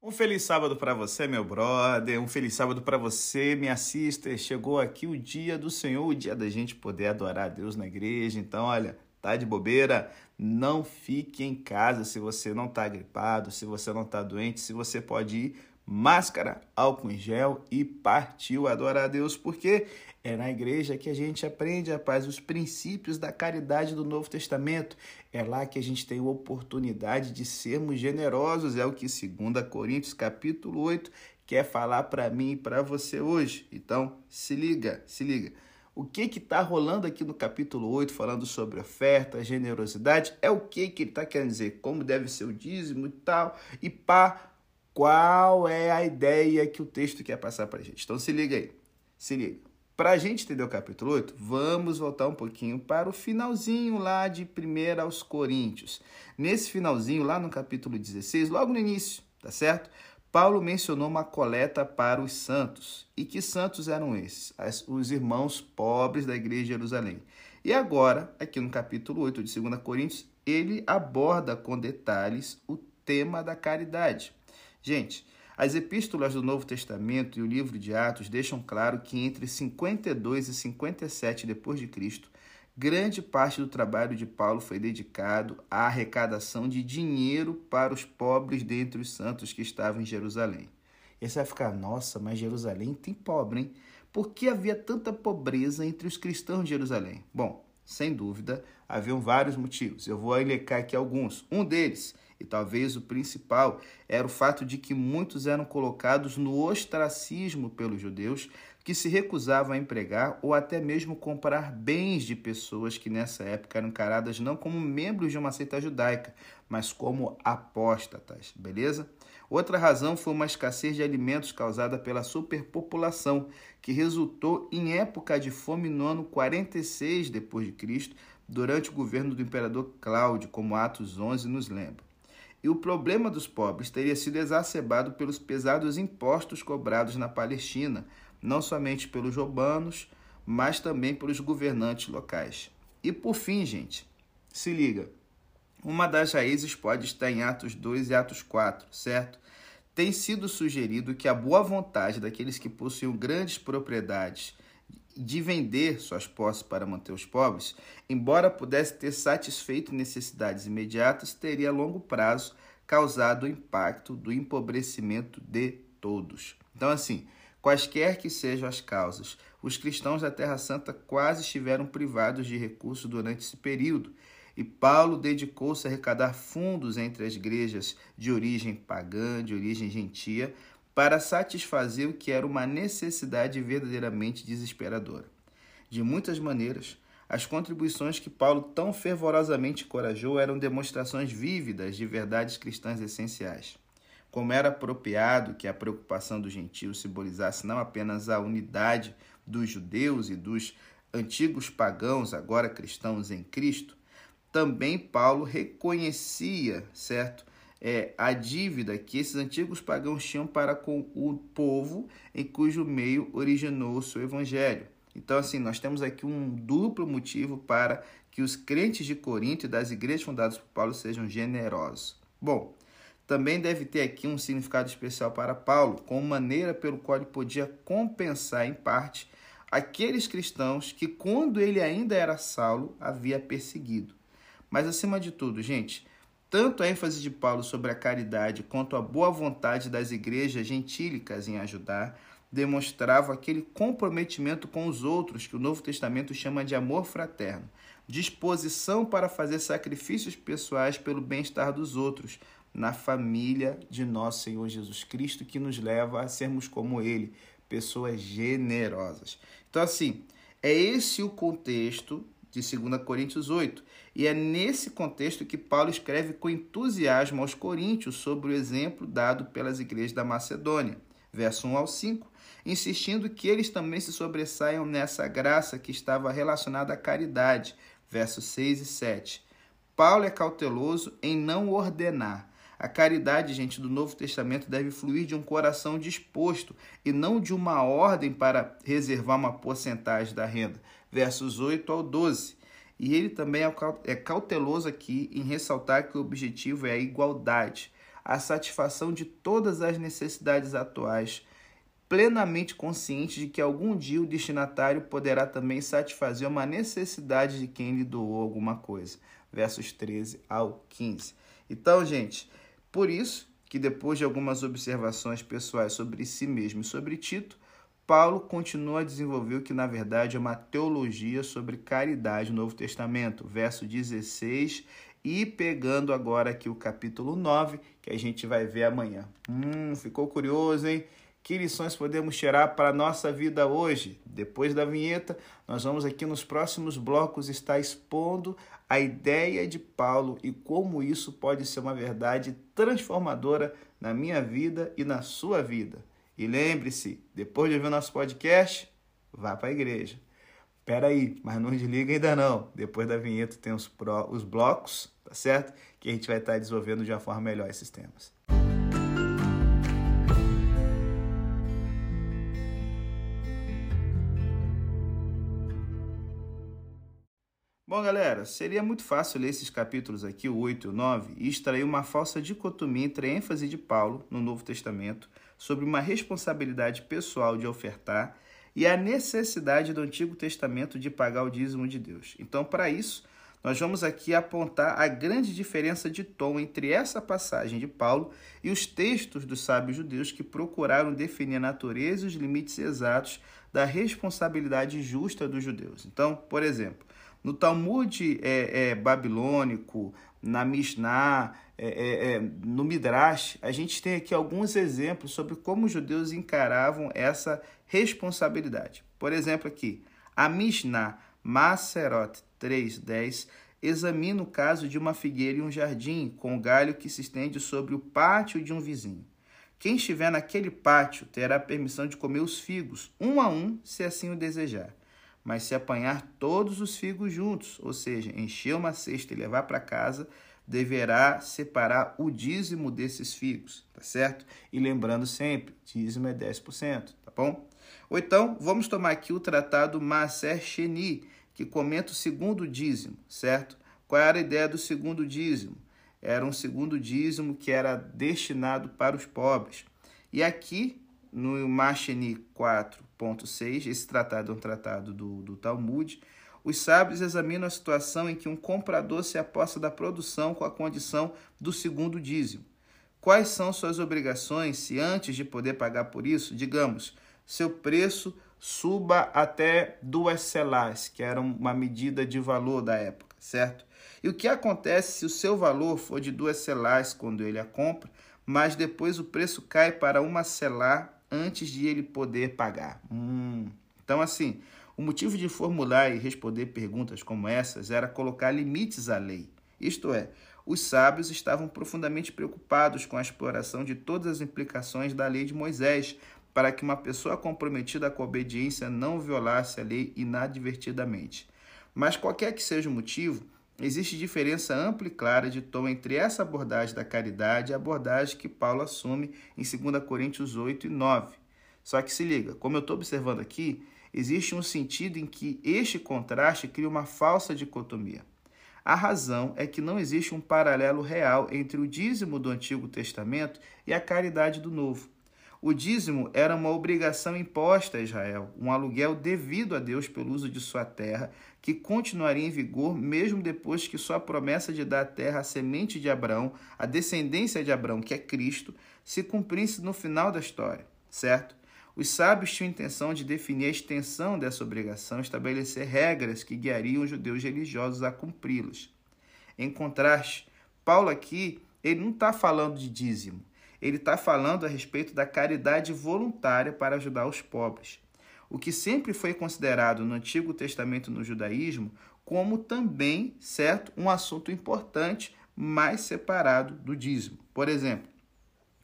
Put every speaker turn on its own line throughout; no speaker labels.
Um feliz sábado para você, meu brother. Um feliz sábado para você, minha sister. Chegou aqui o dia do Senhor, o dia da gente poder adorar a Deus na igreja. Então, olha, tá de bobeira? Não fique em casa se você não tá gripado, se você não tá doente, se você pode ir máscara, álcool em gel e partiu adorar a Deus, porque é na igreja que a gente aprende, rapaz, os princípios da caridade do Novo Testamento. É lá que a gente tem a oportunidade de sermos generosos, é o que 2 Coríntios capítulo 8 quer falar para mim e para você hoje. Então, se liga, se liga. O que que está rolando aqui no capítulo 8, falando sobre oferta, generosidade, é o que que ele está querendo dizer, como deve ser o dízimo e tal, e pá, qual é a ideia que o texto quer passar para a gente. Então se liga aí, se liga. Para a gente entender o capítulo 8, vamos voltar um pouquinho para o finalzinho lá de 1 aos Coríntios. Nesse finalzinho, lá no capítulo 16, logo no início, tá certo? Paulo mencionou uma coleta para os santos. E que santos eram esses? As, os irmãos pobres da igreja de Jerusalém. E agora, aqui no capítulo 8 de 2 Coríntios, ele aborda com detalhes o tema da caridade. Gente, as epístolas do Novo Testamento e o livro de Atos deixam claro que entre 52 e 57 depois de Cristo, grande parte do trabalho de Paulo foi dedicado à arrecadação de dinheiro para os pobres dentre os santos que estavam em Jerusalém. E você vai ficar, nossa, mas Jerusalém tem pobre, hein? Por que havia tanta pobreza entre os cristãos de Jerusalém? Bom, sem dúvida, haviam vários motivos. Eu vou elencar aqui alguns. Um deles e talvez o principal era o fato de que muitos eram colocados no ostracismo pelos judeus que se recusavam a empregar ou até mesmo comprar bens de pessoas que nessa época eram encaradas não como membros de uma seita judaica, mas como apóstatas, beleza? Outra razão foi uma escassez de alimentos causada pela superpopulação, que resultou em época de fome no ano 46 depois de Cristo, durante o governo do imperador Cláudio, como Atos 11 nos lembra e o problema dos pobres teria sido exacerbado pelos pesados impostos cobrados na Palestina, não somente pelos romanos, mas também pelos governantes locais. E por fim, gente, se liga. Uma das raízes pode estar em Atos 2 e Atos 4, certo? Tem sido sugerido que a boa vontade daqueles que possuem grandes propriedades de vender suas posses para manter os pobres, embora pudesse ter satisfeito necessidades imediatas, teria a longo prazo causado o impacto do empobrecimento de todos. Então, assim, quaisquer que sejam as causas, os cristãos da Terra Santa quase estiveram privados de recursos durante esse período. E Paulo dedicou-se a arrecadar fundos entre as igrejas de origem pagã, de origem gentia, para satisfazer o que era uma necessidade verdadeiramente desesperadora. De muitas maneiras, as contribuições que Paulo tão fervorosamente encorajou eram demonstrações vívidas de verdades cristãs essenciais. Como era apropriado que a preocupação dos gentios simbolizasse não apenas a unidade dos judeus e dos antigos pagãos, agora cristãos em Cristo, também Paulo reconhecia, certo, é, a dívida que esses antigos pagãos tinham para com o povo em cujo meio originou o seu evangelho. Então, assim, nós temos aqui um duplo motivo para que os crentes de Corinto e das igrejas fundadas por Paulo sejam generosos. Bom, também deve ter aqui um significado especial para Paulo, como maneira pelo qual ele podia compensar em parte aqueles cristãos que, quando ele ainda era Saulo, havia perseguido. Mas, acima de tudo, gente, tanto a ênfase de Paulo sobre a caridade quanto a boa vontade das igrejas gentílicas em ajudar demonstravam aquele comprometimento com os outros que o Novo Testamento chama de amor fraterno, disposição para fazer sacrifícios pessoais pelo bem-estar dos outros, na família de nosso Senhor Jesus Cristo, que nos leva a sermos como Ele, pessoas generosas. Então, assim, é esse o contexto de 2 Coríntios 8. E é nesse contexto que Paulo escreve com entusiasmo aos coríntios sobre o exemplo dado pelas igrejas da Macedônia, verso 1 ao 5, insistindo que eles também se sobressaiam nessa graça que estava relacionada à caridade, versos 6 e 7. Paulo é cauteloso em não ordenar. A caridade, gente, do Novo Testamento deve fluir de um coração disposto e não de uma ordem para reservar uma porcentagem da renda versos 8 ao 12. E ele também é, é cauteloso aqui em ressaltar que o objetivo é a igualdade. a satisfação de todas as necessidades atuais, plenamente consciente de que algum dia o destinatário poderá também satisfazer uma necessidade de quem lhe doou alguma coisa. Versos 13 ao 15. Então, gente, por isso que depois de algumas observações pessoais sobre si mesmo e sobre Tito, Paulo continua a desenvolver o que na verdade é uma teologia sobre caridade no Novo Testamento, verso 16, e pegando agora aqui o capítulo 9, que a gente vai ver amanhã. Hum, ficou curioso, hein? Que lições podemos tirar para a nossa vida hoje? Depois da vinheta, nós vamos aqui nos próximos blocos estar expondo a ideia de Paulo e como isso pode ser uma verdade transformadora na minha vida e na sua vida. E lembre-se, depois de ouvir o nosso podcast, vá para a igreja. Espera aí, mas não desliga ainda não. Depois da vinheta tem os, pro, os blocos, tá certo? Que a gente vai estar desenvolvendo de uma forma melhor esses temas. Bom, galera, seria muito fácil ler esses capítulos aqui, o 8 e o 9, e extrair uma falsa dicotomia entre a ênfase de Paulo no Novo Testamento sobre uma responsabilidade pessoal de ofertar e a necessidade do Antigo Testamento de pagar o dízimo de Deus. Então, para isso, nós vamos aqui apontar a grande diferença de tom entre essa passagem de Paulo e os textos dos sábios judeus que procuraram definir a natureza e os limites exatos da responsabilidade justa dos judeus. Então, por exemplo, no Talmud é, é, babilônico, na Mishnah, é, é, é, no Midrash, a gente tem aqui alguns exemplos sobre como os judeus encaravam essa responsabilidade. Por exemplo, aqui, a Mishnah Maserot 3.10 examina o caso de uma figueira em um jardim com galho que se estende sobre o pátio de um vizinho. Quem estiver naquele pátio terá permissão de comer os figos, um a um, se assim o desejar. Mas se apanhar todos os figos juntos, ou seja, encher uma cesta e levar para casa, deverá separar o dízimo desses figos, tá certo? E lembrando sempre, dízimo é 10%, tá bom? Ou então, vamos tomar aqui o tratado Maser Sheni, que comenta o segundo dízimo, certo? Qual era a ideia do segundo dízimo? Era um segundo dízimo que era destinado para os pobres. E aqui, no Masheni 4, 1.6, esse tratado é um tratado do, do Talmud, os sábios examinam a situação em que um comprador se aposta da produção com a condição do segundo dízimo. Quais são suas obrigações se antes de poder pagar por isso, digamos, seu preço suba até duas celás, que era uma medida de valor da época, certo? E o que acontece se o seu valor for de duas celás quando ele a compra, mas depois o preço cai para uma celá antes de ele poder pagar. Hum. Então, assim, o motivo de formular e responder perguntas como essas era colocar limites à lei. Isto é, os sábios estavam profundamente preocupados com a exploração de todas as implicações da lei de Moisés, para que uma pessoa comprometida com a obediência não violasse a lei inadvertidamente. Mas qualquer que seja o motivo, existe diferença ampla e clara de tom entre essa abordagem da caridade e a abordagem que Paulo assume em 2 Coríntios 8 e 9. Só que se liga, como eu estou observando aqui, existe um sentido em que este contraste cria uma falsa dicotomia. A razão é que não existe um paralelo real entre o dízimo do Antigo Testamento e a caridade do Novo. O dízimo era uma obrigação imposta a Israel, um aluguel devido a Deus pelo uso de sua terra, que continuaria em vigor mesmo depois que sua promessa de dar a terra à semente de Abraão, a descendência de Abraão, que é Cristo, se cumprisse no final da história, certo? Os sábios tinham intenção de definir a extensão dessa obrigação, estabelecer regras que guiariam os judeus religiosos a cumpri-las. Em contraste, Paulo aqui ele não está falando de dízimo, ele está falando a respeito da caridade voluntária para ajudar os pobres. O que sempre foi considerado no Antigo Testamento no judaísmo como também, certo, um assunto importante, mais separado do dízimo. Por exemplo,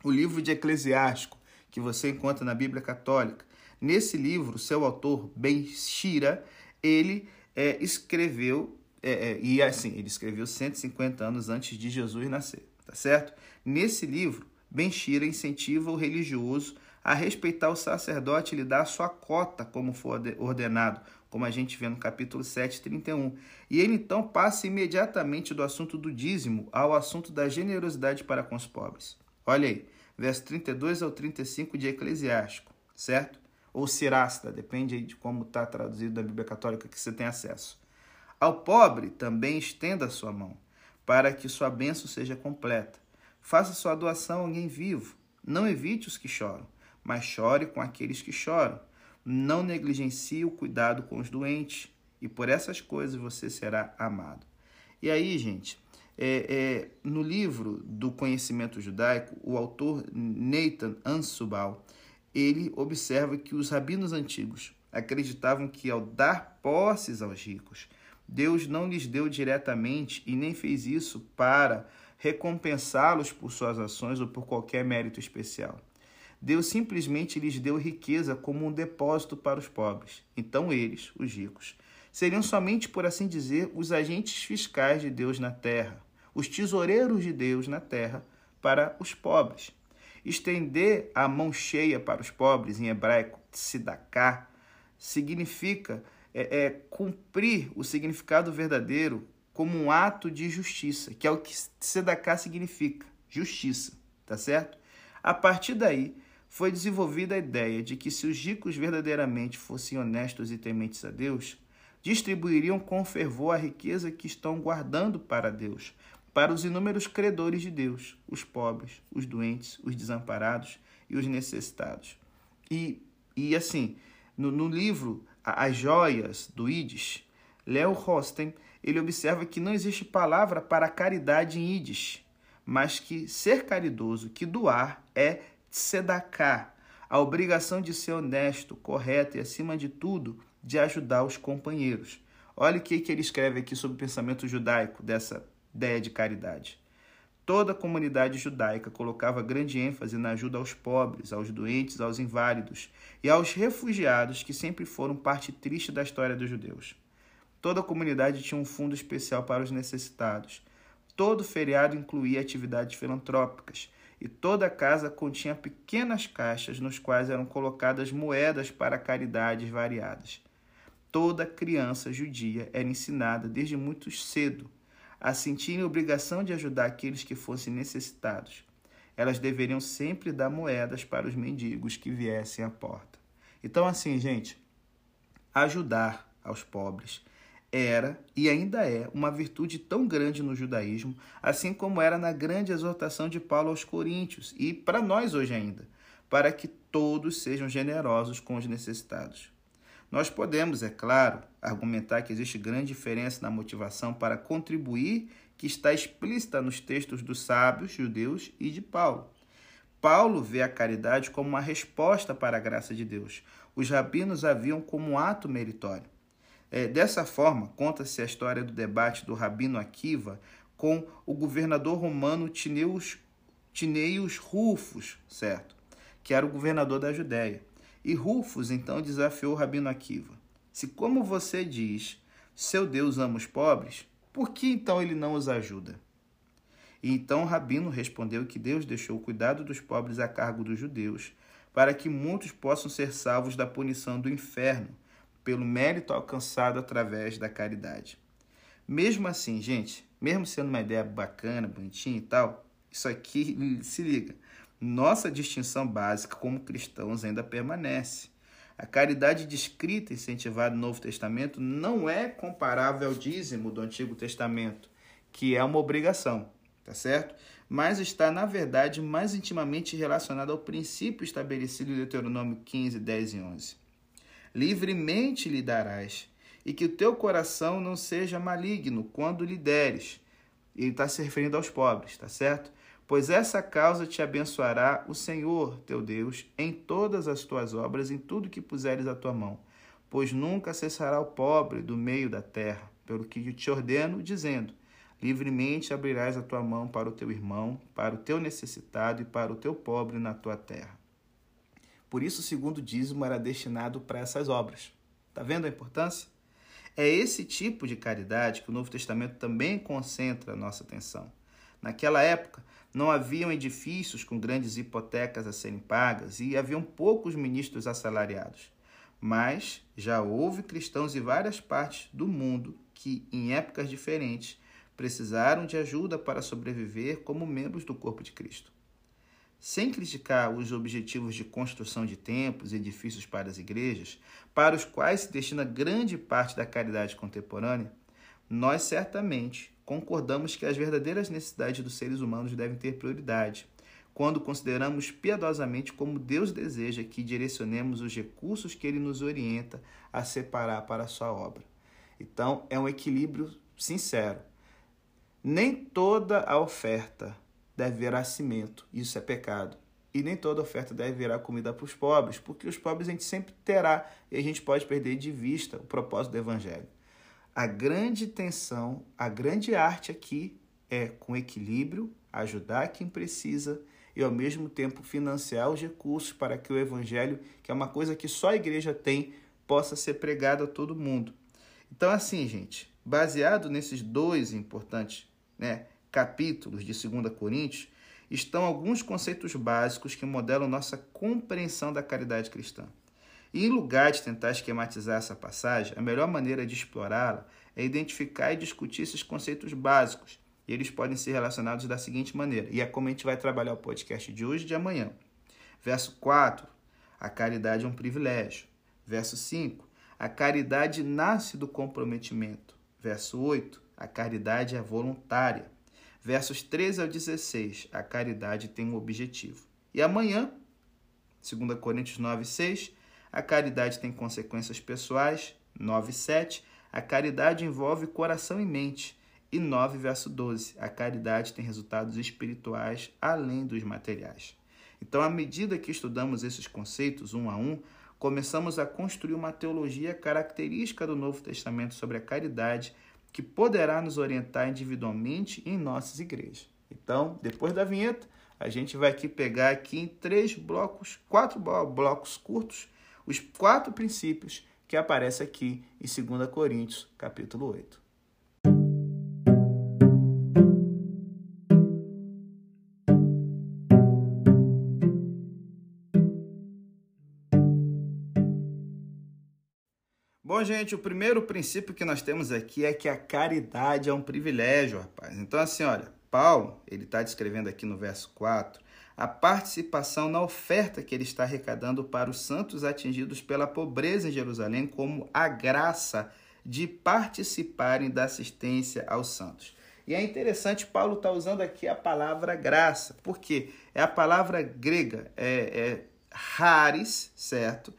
o livro de Eclesiástico, que você encontra na Bíblia Católica. Nesse livro, seu autor, Ben Shira, ele é, escreveu, é, é, e assim, ele escreveu 150 anos antes de Jesus nascer, tá certo? Nesse livro, Ben Shira incentiva o religioso a respeitar o sacerdote e lhe dar a sua cota, como for ordenado, como a gente vê no capítulo 7, 31. E ele então passa imediatamente do assunto do dízimo ao assunto da generosidade para com os pobres. Olha aí, verso 32 ao 35 de Eclesiástico, certo? Ou Sirasta, depende de como está traduzido da Bíblia Católica que você tem acesso. Ao pobre também estenda a sua mão, para que sua bênção seja completa. Faça sua doação a alguém vivo. Não evite os que choram, mas chore com aqueles que choram. Não negligencie o cuidado com os doentes, e por essas coisas você será amado. E aí, gente, é, é, no livro do Conhecimento Judaico, o autor Nathan Ansubal, ele observa que os rabinos antigos acreditavam que ao dar posses aos ricos, Deus não lhes deu diretamente e nem fez isso para recompensá-los por suas ações ou por qualquer mérito especial. Deus simplesmente lhes deu riqueza como um depósito para os pobres. Então eles, os ricos, seriam somente, por assim dizer, os agentes fiscais de Deus na terra, os tesoureiros de Deus na terra para os pobres. Estender a mão cheia para os pobres, em hebraico, tzedaká, significa é, é, cumprir o significado verdadeiro como um ato de justiça, que é o que tzedaká significa, justiça, tá certo? A partir daí, foi desenvolvida a ideia de que se os ricos verdadeiramente fossem honestos e tementes a Deus, distribuiriam com fervor a riqueza que estão guardando para Deus, para os inúmeros credores de Deus, os pobres, os doentes, os desamparados e os necessitados. E, e assim, no, no livro As Joias do Ides, Leo Rosten ele observa que não existe palavra para caridade em Ides, mas que ser caridoso, que doar, é tzedaká, a obrigação de ser honesto, correto e, acima de tudo, de ajudar os companheiros. Olha o que, que ele escreve aqui sobre o pensamento judaico dessa ideia de caridade. Toda a comunidade judaica colocava grande ênfase na ajuda aos pobres, aos doentes, aos inválidos e aos refugiados, que sempre foram parte triste da história dos judeus. Toda a comunidade tinha um fundo especial para os necessitados. Todo feriado incluía atividades filantrópicas e toda casa continha pequenas caixas nos quais eram colocadas moedas para caridades variadas. Toda criança judia era ensinada desde muito cedo a sentirem obrigação de ajudar aqueles que fossem necessitados. Elas deveriam sempre dar moedas para os mendigos que viessem à porta. Então, assim, gente, ajudar aos pobres era e ainda é uma virtude tão grande no judaísmo, assim como era na grande exortação de Paulo aos Coríntios e para nós hoje ainda, para que todos sejam generosos com os necessitados. Nós podemos, é claro, argumentar que existe grande diferença na motivação para contribuir que está explícita nos textos dos sábios judeus e de Paulo. Paulo vê a caridade como uma resposta para a graça de Deus. Os rabinos a viam como um ato meritório. É, dessa forma, conta-se a história do debate do rabino Akiva com o governador romano Tineus, Tineios Rufus, certo? Que era o governador da Judéia. E Rufus então desafiou Rabino Akiva: Se, como você diz, seu Deus ama os pobres, por que então ele não os ajuda? E então Rabino respondeu que Deus deixou o cuidado dos pobres a cargo dos judeus, para que muitos possam ser salvos da punição do inferno, pelo mérito alcançado através da caridade. Mesmo assim, gente, mesmo sendo uma ideia bacana, bonitinha e tal, isso aqui, se liga, nossa distinção básica como cristãos ainda permanece. A caridade descrita e incentivada no Novo Testamento não é comparável ao dízimo do Antigo Testamento, que é uma obrigação, tá certo? Mas está, na verdade, mais intimamente relacionada ao princípio estabelecido em Deuteronômio 15, 10 e 11. Livremente lhe darás, e que o teu coração não seja maligno quando lhe deres. Ele está se referindo aos pobres, tá certo? pois essa causa te abençoará o Senhor teu Deus em todas as tuas obras, em tudo que puseres a tua mão. Pois nunca cessará o pobre do meio da terra, pelo que te ordeno, dizendo: livremente abrirás a tua mão para o teu irmão, para o teu necessitado e para o teu pobre na tua terra. Por isso, o segundo dízimo era destinado para essas obras. Está vendo a importância? É esse tipo de caridade que o Novo Testamento também concentra a nossa atenção. Naquela época, não haviam edifícios com grandes hipotecas a serem pagas e haviam poucos ministros assalariados. Mas já houve cristãos de várias partes do mundo que, em épocas diferentes, precisaram de ajuda para sobreviver como membros do corpo de Cristo. Sem criticar os objetivos de construção de templos e edifícios para as igrejas, para os quais se destina grande parte da caridade contemporânea, nós certamente concordamos que as verdadeiras necessidades dos seres humanos devem ter prioridade, quando consideramos piedosamente como Deus deseja que direcionemos os recursos que Ele nos orienta a separar para a sua obra. Então, é um equilíbrio sincero. Nem toda a oferta deve virar cimento, isso é pecado. E nem toda oferta deve virar comida para os pobres, porque os pobres a gente sempre terá e a gente pode perder de vista o propósito do Evangelho. A grande tensão, a grande arte aqui é, com equilíbrio, ajudar quem precisa e, ao mesmo tempo, financiar os recursos para que o Evangelho, que é uma coisa que só a igreja tem, possa ser pregado a todo mundo. Então, assim, gente, baseado nesses dois importantes né, capítulos de 2 Coríntios, estão alguns conceitos básicos que modelam nossa compreensão da caridade cristã. E em lugar de tentar esquematizar essa passagem, a melhor maneira de explorá-la é identificar e discutir esses conceitos básicos. E eles podem ser relacionados da seguinte maneira, e é como a gente vai trabalhar o podcast de hoje e de amanhã. Verso 4, a caridade é um privilégio. Verso 5, a caridade nasce do comprometimento. Verso 8, a caridade é voluntária. Versos 13 ao 16, a caridade tem um objetivo. E amanhã, 2 Coríntios 9, 6, a caridade tem consequências pessoais. 9, 7, a caridade envolve coração e mente. E 9, verso 12, a caridade tem resultados espirituais além dos materiais. Então, à medida que estudamos esses conceitos um a um, começamos a construir uma teologia característica do Novo Testamento sobre a caridade que poderá nos orientar individualmente em nossas igrejas. Então, depois da vinheta, a gente vai aqui pegar aqui em três blocos, quatro blocos curtos, os quatro princípios que aparecem aqui em 2 Coríntios, capítulo 8. Gente, o primeiro princípio que nós temos aqui é que a caridade é um privilégio, rapaz. Então, assim, olha, Paulo, ele está descrevendo aqui no verso 4, a participação na oferta que ele está arrecadando para os santos atingidos pela pobreza em Jerusalém, como a graça de participarem da assistência aos santos. E é interessante, Paulo está usando aqui a palavra graça, porque é a palavra grega, é, é haris, certo?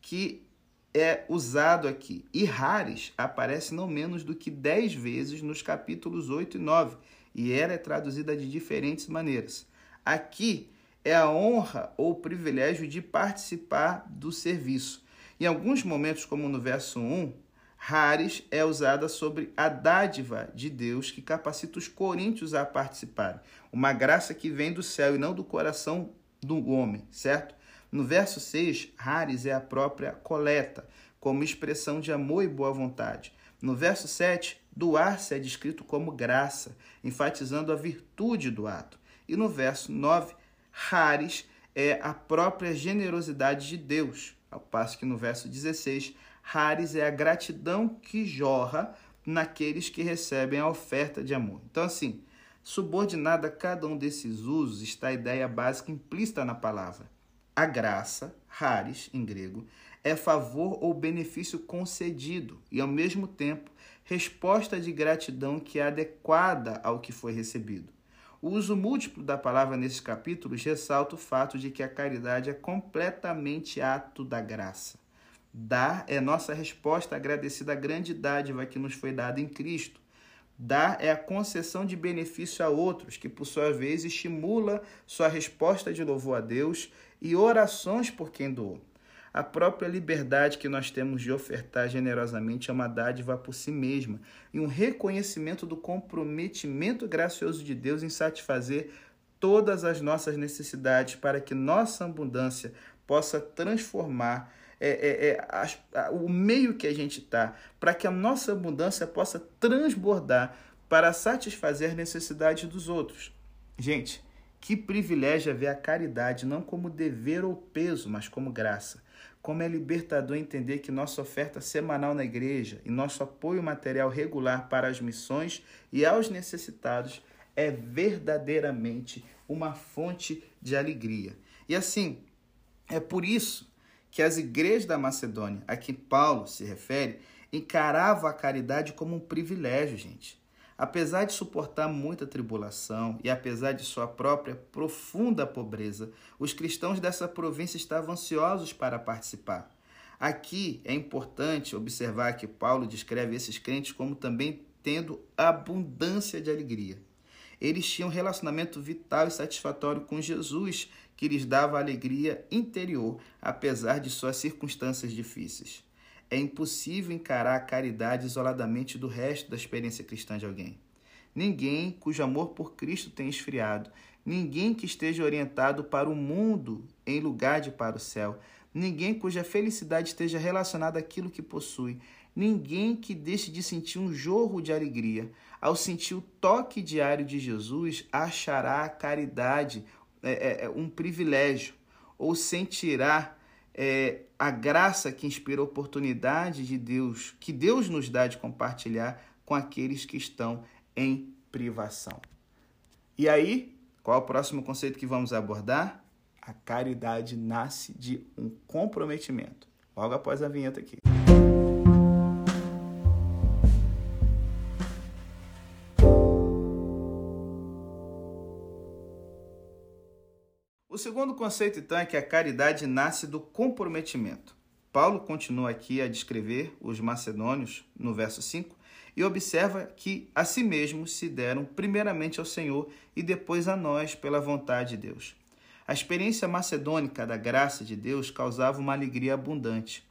Que é usado aqui. E rares aparece não menos do que dez vezes nos capítulos 8 e 9, e ela é traduzida de diferentes maneiras. Aqui é a honra ou privilégio de participar do serviço. Em alguns momentos, como no verso 1, rares é usada sobre a dádiva de Deus que capacita os coríntios a participarem. Uma graça que vem do céu e não do coração do homem, certo? No verso 6, rares é a própria coleta, como expressão de amor e boa vontade. No verso 7, doar-se é descrito como graça, enfatizando a virtude do ato. E no verso 9, rares é a própria generosidade de Deus, ao passo que no verso 16, rares é a gratidão que jorra naqueles que recebem a oferta de amor. Então, assim, subordinada a cada um desses usos está a ideia básica implícita na palavra. A graça, haris em grego, é favor ou benefício concedido e, ao mesmo tempo, resposta de gratidão que é adequada ao que foi recebido. O uso múltiplo da palavra nesses capítulos ressalta o fato de que a caridade é completamente ato da graça. Dar é nossa resposta agradecida à grande dádiva que nos foi dada em Cristo. Dar é a concessão de benefício a outros, que por sua vez estimula sua resposta de louvor a Deus e orações por quem doou. A própria liberdade que nós temos de ofertar generosamente é uma dádiva por si mesma e um reconhecimento do comprometimento gracioso de Deus em satisfazer todas as nossas necessidades para que nossa abundância possa transformar é, é, é, a, a, o meio que a gente está, para que a nossa abundância possa transbordar para satisfazer as necessidades dos outros. Gente, que privilégio é ver a caridade não como dever ou peso, mas como graça. Como é libertador entender que nossa oferta semanal na igreja e nosso apoio material regular para as missões e aos necessitados é verdadeiramente uma fonte de alegria. E assim, é por isso que as igrejas da Macedônia, a que Paulo se refere, encaravam a caridade como um privilégio, gente. Apesar de suportar muita tribulação e apesar de sua própria profunda pobreza, os cristãos dessa província estavam ansiosos para participar. Aqui é importante observar que Paulo descreve esses crentes como também tendo abundância de alegria. Eles tinham um relacionamento vital e satisfatório com Jesus, que lhes dava alegria interior, apesar de suas circunstâncias difíceis. É impossível encarar a caridade isoladamente do resto da experiência cristã de alguém. Ninguém cujo amor por Cristo tenha esfriado, ninguém que esteja orientado para o mundo em lugar de para o céu, ninguém cuja felicidade esteja relacionada àquilo que possui, ninguém que deixe de sentir um jorro de alegria. Ao sentir o toque diário de Jesus, achará a caridade é, é, é um privilégio, ou sentirá é, a graça que inspira a oportunidade de Deus, que Deus nos dá de compartilhar com aqueles que estão em privação. E aí, qual é o próximo conceito que vamos abordar? A caridade nasce de um comprometimento. Logo após a vinheta aqui. Segundo conceito, então, é que a caridade nasce do comprometimento. Paulo continua aqui a descrever os macedônios no verso 5 e observa que a si mesmos se deram primeiramente ao Senhor e depois a nós pela vontade de Deus. A experiência macedônica da graça de Deus causava uma alegria abundante.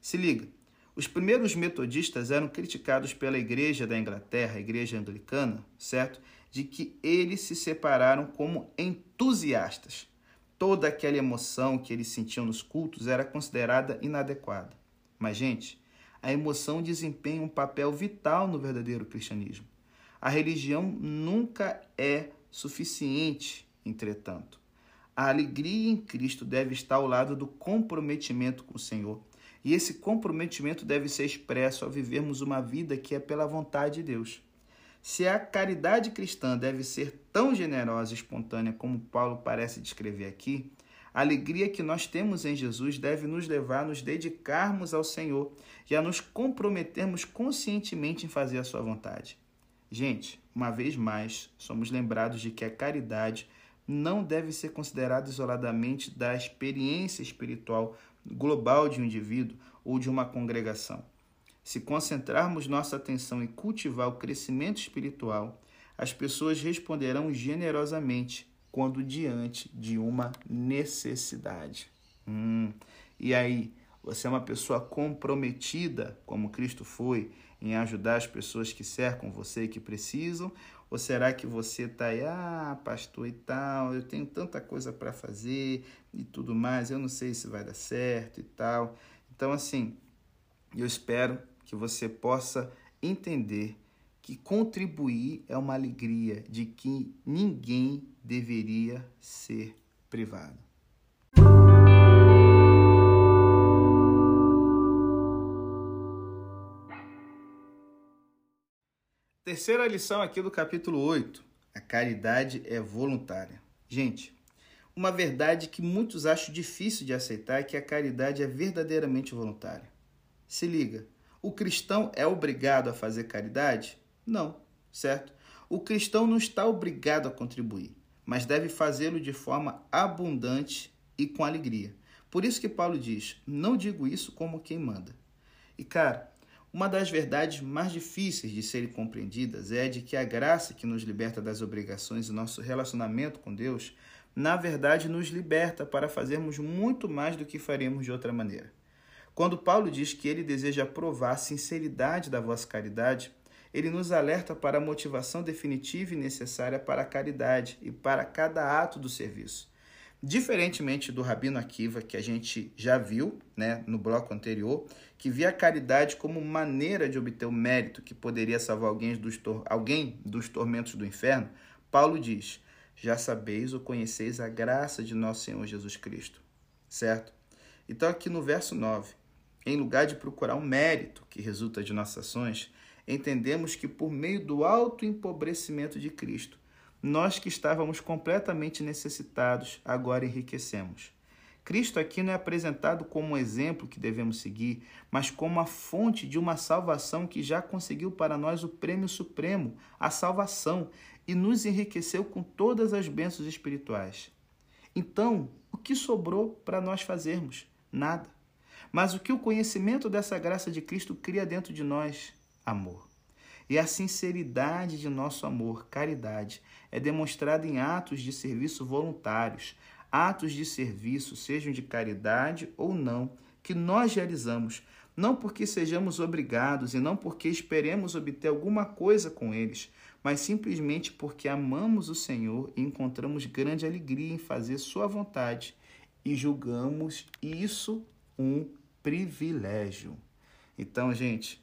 Se liga, os primeiros metodistas eram criticados pela igreja da Inglaterra, a igreja anglicana, certo? De que eles se separaram como entusiastas toda aquela emoção que eles sentiam nos cultos era considerada inadequada. Mas, gente, a emoção desempenha um papel vital no verdadeiro cristianismo. A religião nunca é suficiente, entretanto. A alegria em Cristo deve estar ao lado do comprometimento com o Senhor. E esse comprometimento deve ser expresso ao vivermos uma vida que é pela vontade de Deus. Se a caridade cristã deve ser tão generosa e espontânea como Paulo parece descrever aqui, a alegria que nós temos em Jesus deve nos levar a nos dedicarmos ao Senhor e a nos comprometermos conscientemente em fazer a sua vontade. Gente, uma vez mais, somos lembrados de que a caridade não deve ser considerada isoladamente da experiência espiritual global de um indivíduo ou de uma congregação. Se concentrarmos nossa atenção em cultivar o crescimento espiritual, as pessoas responderão generosamente quando diante de uma necessidade. Hum, e aí, você é uma pessoa comprometida, como Cristo foi, em ajudar as pessoas que cercam você e que precisam? Ou será que você está aí, ah, pastor e tal, eu tenho tanta coisa para fazer e tudo mais, eu não sei se vai dar certo e tal. Então, assim, eu espero que você possa entender que contribuir é uma alegria de que ninguém deveria ser privado. Terceira lição aqui do capítulo 8. A caridade é voluntária. Gente, uma verdade que muitos acham difícil de aceitar é que a caridade é verdadeiramente voluntária. Se liga, o cristão é obrigado a fazer caridade? Não, certo? O cristão não está obrigado a contribuir, mas deve fazê-lo de forma abundante e com alegria. Por isso que Paulo diz: Não digo isso como quem manda. E cara, uma das verdades mais difíceis de serem compreendidas é de que a graça que nos liberta das obrigações e nosso relacionamento com Deus, na verdade, nos liberta para fazermos muito mais do que faremos de outra maneira. Quando Paulo diz que ele deseja provar a sinceridade da vossa caridade, ele nos alerta para a motivação definitiva e necessária para a caridade e para cada ato do serviço. Diferentemente do Rabino Akiva, que a gente já viu né, no bloco anterior, que via a caridade como maneira de obter o mérito que poderia salvar alguém dos, alguém dos tormentos do inferno, Paulo diz: Já sabeis ou conheceis a graça de nosso Senhor Jesus Cristo. Certo? Então, aqui no verso 9, em lugar de procurar um mérito que resulta de nossas ações, entendemos que por meio do alto empobrecimento de Cristo, nós que estávamos completamente necessitados, agora enriquecemos. Cristo aqui não é apresentado como um exemplo que devemos seguir, mas como a fonte de uma salvação que já conseguiu para nós o prêmio supremo, a salvação, e nos enriqueceu com todas as bênçãos espirituais. Então, o que sobrou para nós fazermos? Nada. Mas o que o conhecimento dessa graça de Cristo cria dentro de nós? Amor. E a sinceridade de nosso amor, caridade, é demonstrada em atos de serviço voluntários, atos de serviço, sejam de caridade ou não, que nós realizamos, não porque sejamos obrigados e não porque esperemos obter alguma coisa com eles, mas simplesmente porque amamos o Senhor e encontramos grande alegria em fazer Sua vontade e julgamos isso um privilégio. Então, gente,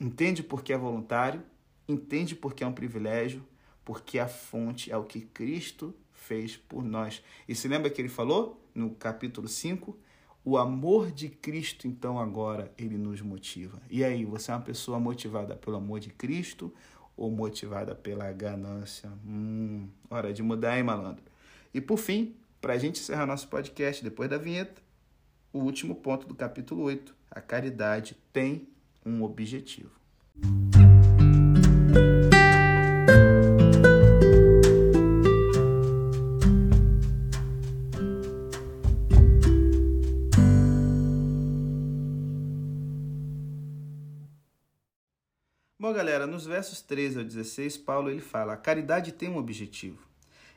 entende por que é voluntário, entende por que é um privilégio, porque a fonte é o que Cristo fez por nós. E se lembra que ele falou no capítulo 5? O amor de Cristo, então, agora, ele nos motiva. E aí, você é uma pessoa motivada pelo amor de Cristo ou motivada pela ganância? Hum, hora de mudar, hein, malandro? E por fim, para a gente encerrar nosso podcast depois da vinheta, o último ponto do capítulo 8. A caridade tem um objetivo. Bom, galera, nos versos 13 ao 16, Paulo ele fala: a caridade tem um objetivo.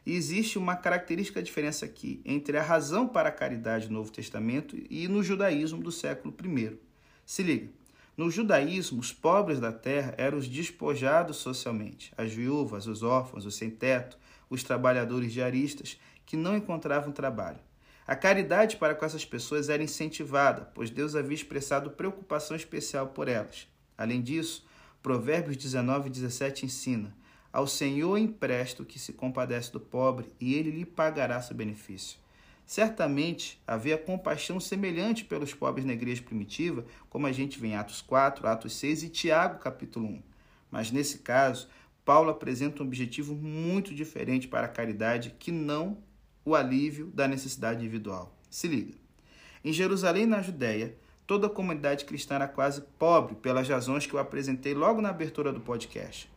E existe uma característica diferença aqui entre a razão para a caridade no Novo Testamento e no judaísmo do século I. Se liga. No judaísmo, os pobres da terra eram os despojados socialmente, as viúvas, os órfãos, os sem-teto, os trabalhadores diaristas que não encontravam trabalho. A caridade para com essas pessoas era incentivada, pois Deus havia expressado preocupação especial por elas. Além disso, Provérbios 19, 17 ensina: Ao Senhor empresta o que se compadece do pobre, e ele lhe pagará seu benefício. Certamente havia compaixão semelhante pelos pobres na igreja primitiva, como a gente vê em Atos 4, Atos 6 e Tiago, capítulo 1. Mas nesse caso, Paulo apresenta um objetivo muito diferente para a caridade que não o alívio da necessidade individual. Se liga. Em Jerusalém, na Judéia, toda a comunidade cristã era quase pobre, pelas razões que eu apresentei logo na abertura do podcast.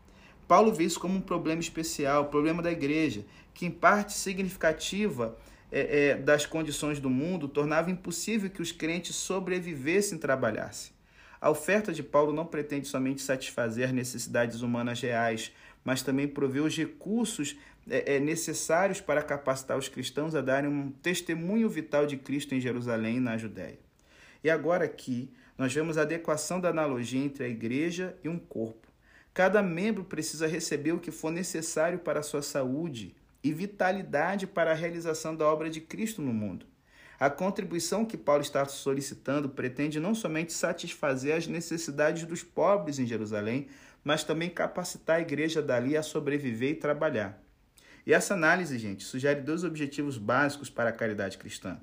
Paulo vê isso como um problema especial, problema da igreja, que em parte significativa é, é, das condições do mundo tornava impossível que os crentes sobrevivessem e trabalhassem. A oferta de Paulo não pretende somente satisfazer necessidades humanas reais, mas também prover os recursos é, é, necessários para capacitar os cristãos a darem um testemunho vital de Cristo em Jerusalém e na Judéia. E agora aqui nós vemos a adequação da analogia entre a igreja e um corpo. Cada membro precisa receber o que for necessário para a sua saúde e vitalidade para a realização da obra de Cristo no mundo. A contribuição que Paulo está solicitando pretende não somente satisfazer as necessidades dos pobres em Jerusalém, mas também capacitar a igreja dali a sobreviver e trabalhar. E essa análise, gente, sugere dois objetivos básicos para a caridade cristã.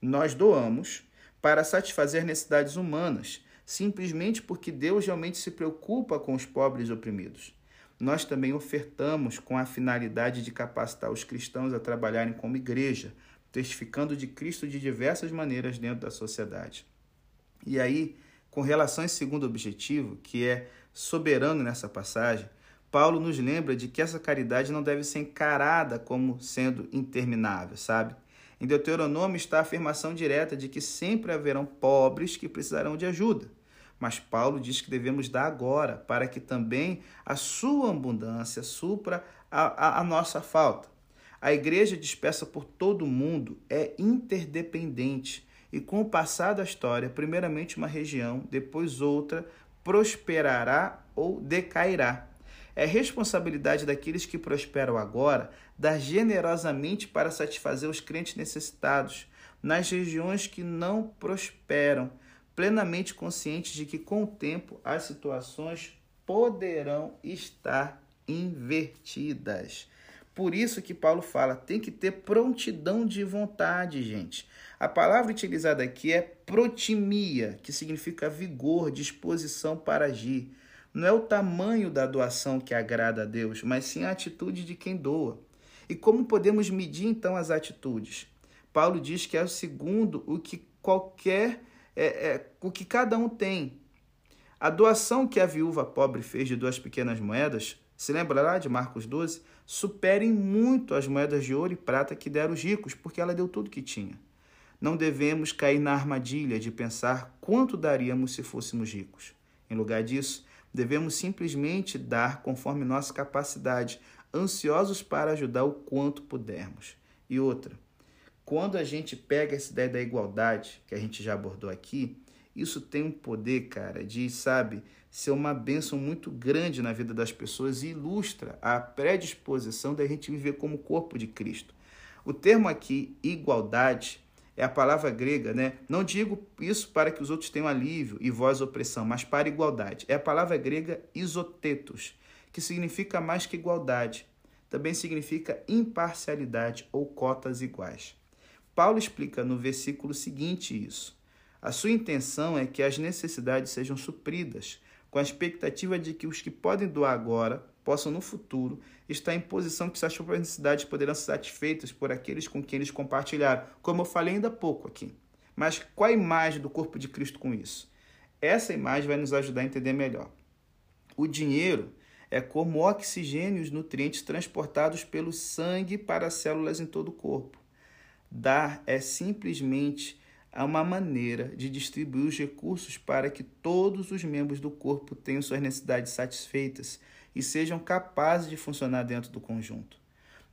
Nós doamos para satisfazer necessidades humanas, simplesmente porque Deus realmente se preocupa com os pobres e oprimidos. Nós também ofertamos com a finalidade de capacitar os cristãos a trabalharem como igreja, testificando de Cristo de diversas maneiras dentro da sociedade. E aí, com relação a esse segundo objetivo, que é soberano nessa passagem, Paulo nos lembra de que essa caridade não deve ser encarada como sendo interminável, sabe? Em Deuteronômio está a afirmação direta de que sempre haverão pobres que precisarão de ajuda. Mas Paulo diz que devemos dar agora, para que também a sua abundância supra a, a, a nossa falta. A igreja dispersa por todo o mundo é interdependente e, com o passar da história, primeiramente uma região, depois outra, prosperará ou decairá. É responsabilidade daqueles que prosperam agora dar generosamente para satisfazer os crentes necessitados nas regiões que não prosperam, plenamente conscientes de que com o tempo as situações poderão estar invertidas. Por isso que Paulo fala, tem que ter prontidão de vontade, gente. A palavra utilizada aqui é protimia, que significa vigor, disposição para agir. Não é o tamanho da doação que agrada a Deus, mas sim a atitude de quem doa. E como podemos medir então as atitudes? Paulo diz que é o segundo o que qualquer é, é, o que cada um tem. A doação que a viúva pobre fez de duas pequenas moedas, se lembra lá de Marcos 12, superem muito as moedas de ouro e prata que deram os ricos, porque ela deu tudo que tinha. Não devemos cair na armadilha de pensar quanto daríamos se fôssemos ricos. Em lugar disso, devemos simplesmente dar conforme nossa capacidade, ansiosos para ajudar o quanto pudermos. E outra, quando a gente pega essa ideia da igualdade, que a gente já abordou aqui, isso tem um poder, cara, de, sabe, ser uma bênção muito grande na vida das pessoas e ilustra a predisposição da gente viver como corpo de Cristo. O termo aqui, igualdade, é a palavra grega, né? Não digo isso para que os outros tenham alívio e vós opressão, mas para igualdade. É a palavra grega isotetos, que significa mais que igualdade. Também significa imparcialidade ou cotas iguais. Paulo explica no versículo seguinte isso. A sua intenção é que as necessidades sejam supridas, com a expectativa de que os que podem doar agora possam no futuro estar em posição que suas próprias necessidades poderão ser satisfeitas por aqueles com quem eles compartilharam, como eu falei ainda há pouco aqui. Mas qual a imagem do corpo de Cristo com isso? Essa imagem vai nos ajudar a entender melhor. O dinheiro é como oxigênio e os nutrientes transportados pelo sangue para as células em todo o corpo. Dar é simplesmente uma maneira de distribuir os recursos para que todos os membros do corpo tenham suas necessidades satisfeitas e sejam capazes de funcionar dentro do conjunto.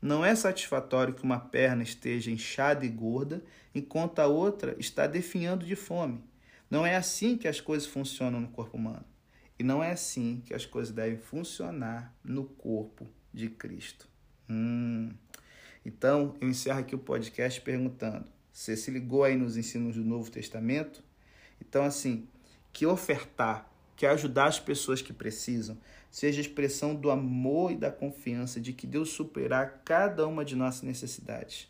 Não é satisfatório que uma perna esteja inchada e gorda enquanto a outra está definhando de fome. Não é assim que as coisas funcionam no corpo humano. E não é assim que as coisas devem funcionar no corpo de Cristo. Hum. Então, eu encerro aqui o podcast perguntando: você se ligou aí nos ensinos do Novo Testamento? Então, assim, que ofertar, que ajudar as pessoas que precisam, seja expressão do amor e da confiança de que Deus superará cada uma de nossas necessidades.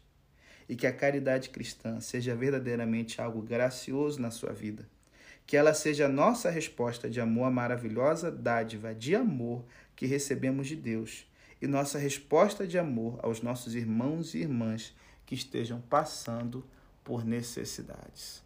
E que a caridade cristã seja verdadeiramente algo gracioso na sua vida. Que ela seja a nossa resposta de amor à maravilhosa dádiva de amor que recebemos de Deus e nossa resposta de amor aos nossos irmãos e irmãs que estejam passando por necessidades.